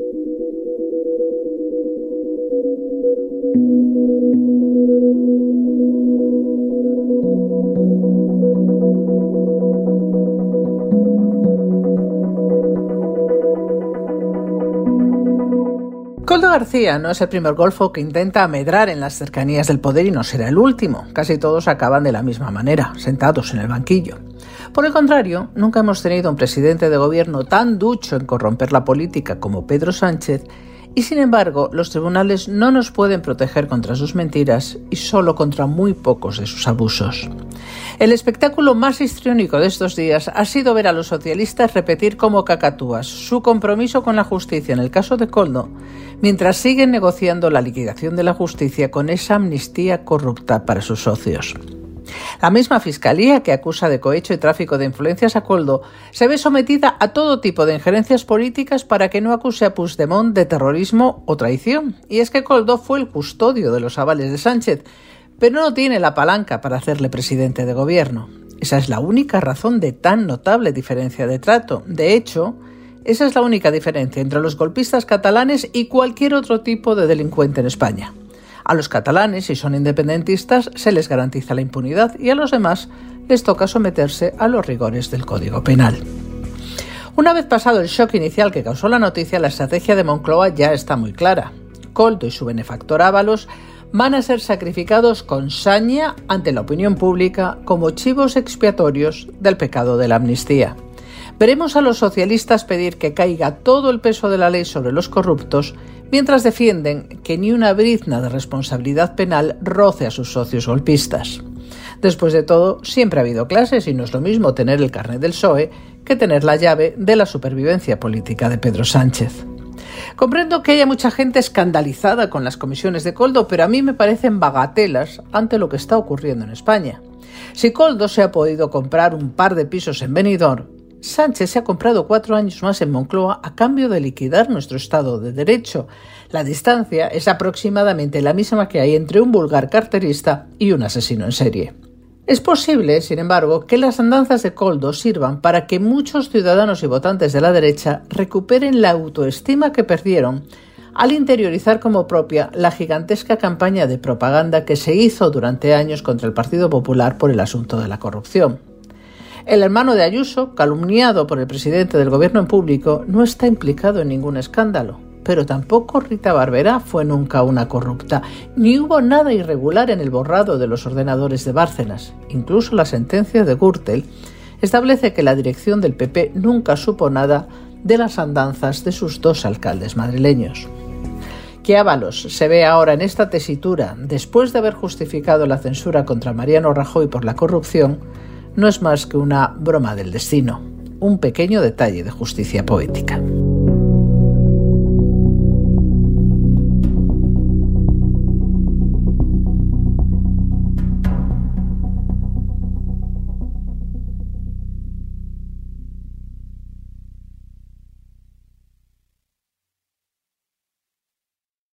Thank you. Coldo García no es el primer golfo que intenta amedrar en las cercanías del poder y no será el último. Casi todos acaban de la misma manera, sentados en el banquillo. Por el contrario, nunca hemos tenido un presidente de gobierno tan ducho en corromper la política como Pedro Sánchez y sin embargo, los tribunales no nos pueden proteger contra sus mentiras y solo contra muy pocos de sus abusos. El espectáculo más histriónico de estos días ha sido ver a los socialistas repetir como cacatúas su compromiso con la justicia en el caso de Coldo, mientras siguen negociando la liquidación de la justicia con esa amnistía corrupta para sus socios. La misma fiscalía que acusa de cohecho y tráfico de influencias a Coldo se ve sometida a todo tipo de injerencias políticas para que no acuse a Puigdemont de terrorismo o traición. Y es que Coldo fue el custodio de los avales de Sánchez, pero no tiene la palanca para hacerle presidente de gobierno. Esa es la única razón de tan notable diferencia de trato. De hecho, esa es la única diferencia entre los golpistas catalanes y cualquier otro tipo de delincuente en España. A los catalanes, si son independentistas, se les garantiza la impunidad y a los demás les toca someterse a los rigores del Código Penal. Una vez pasado el shock inicial que causó la noticia, la estrategia de Moncloa ya está muy clara. Coldo y su benefactor Ábalos van a ser sacrificados con saña ante la opinión pública como chivos expiatorios del pecado de la amnistía. Veremos a los socialistas pedir que caiga todo el peso de la ley sobre los corruptos mientras defienden que ni una brizna de responsabilidad penal roce a sus socios golpistas. Después de todo, siempre ha habido clases y no es lo mismo tener el carnet del PSOE que tener la llave de la supervivencia política de Pedro Sánchez. Comprendo que haya mucha gente escandalizada con las comisiones de Coldo, pero a mí me parecen bagatelas ante lo que está ocurriendo en España. Si Coldo se ha podido comprar un par de pisos en Benidorm, Sánchez se ha comprado cuatro años más en Moncloa a cambio de liquidar nuestro Estado de Derecho. La distancia es aproximadamente la misma que hay entre un vulgar carterista y un asesino en serie. Es posible, sin embargo, que las andanzas de Coldo sirvan para que muchos ciudadanos y votantes de la derecha recuperen la autoestima que perdieron al interiorizar como propia la gigantesca campaña de propaganda que se hizo durante años contra el Partido Popular por el asunto de la corrupción. El hermano de Ayuso, calumniado por el presidente del gobierno en público, no está implicado en ningún escándalo. Pero tampoco Rita Barberá fue nunca una corrupta, ni hubo nada irregular en el borrado de los ordenadores de Bárcenas. Incluso la sentencia de Gürtel establece que la dirección del PP nunca supo nada de las andanzas de sus dos alcaldes madrileños. Que Ábalos se ve ahora en esta tesitura, después de haber justificado la censura contra Mariano Rajoy por la corrupción, no es más que una broma del destino, un pequeño detalle de justicia poética.